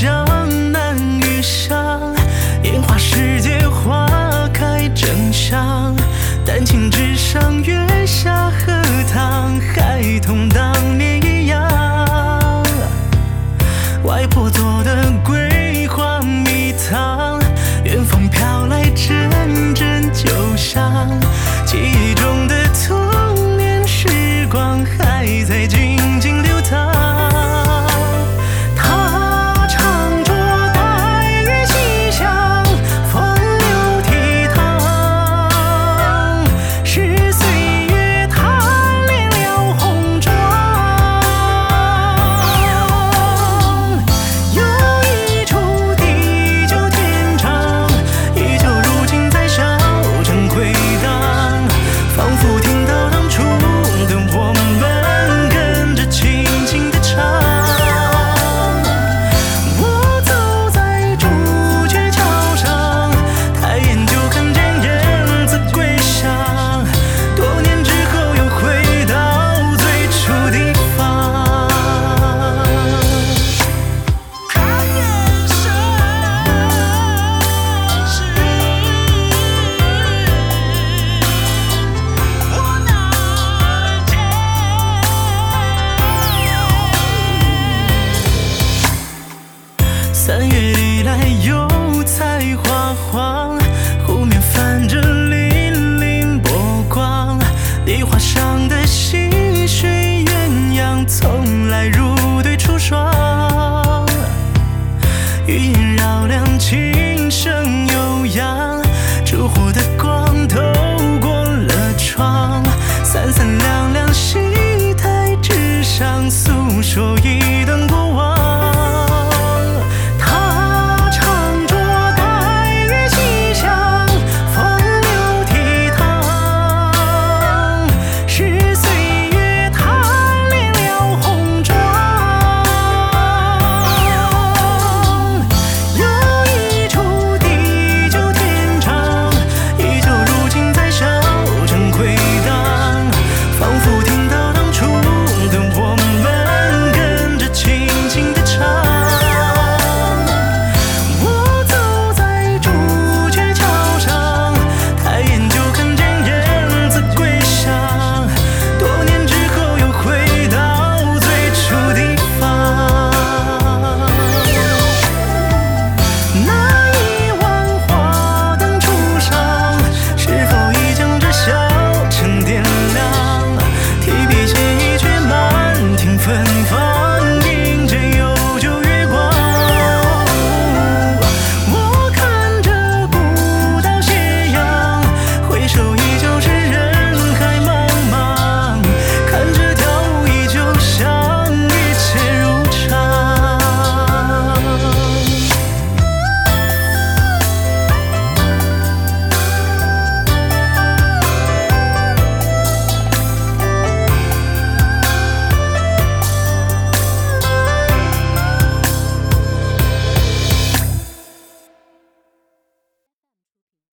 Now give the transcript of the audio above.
江南雨上，烟花世界花开正香，丹青纸上月下荷塘，孩童当年一样。外婆做的桂花蜜糖，远方飘来阵阵酒香。三月里来油菜花黄，湖面泛着粼粼波光，梨花上的溪水鸳鸯，从来如对出双。余音绕梁，琴声悠扬，烛火的光透过了窗，三三两两戏台之上诉说一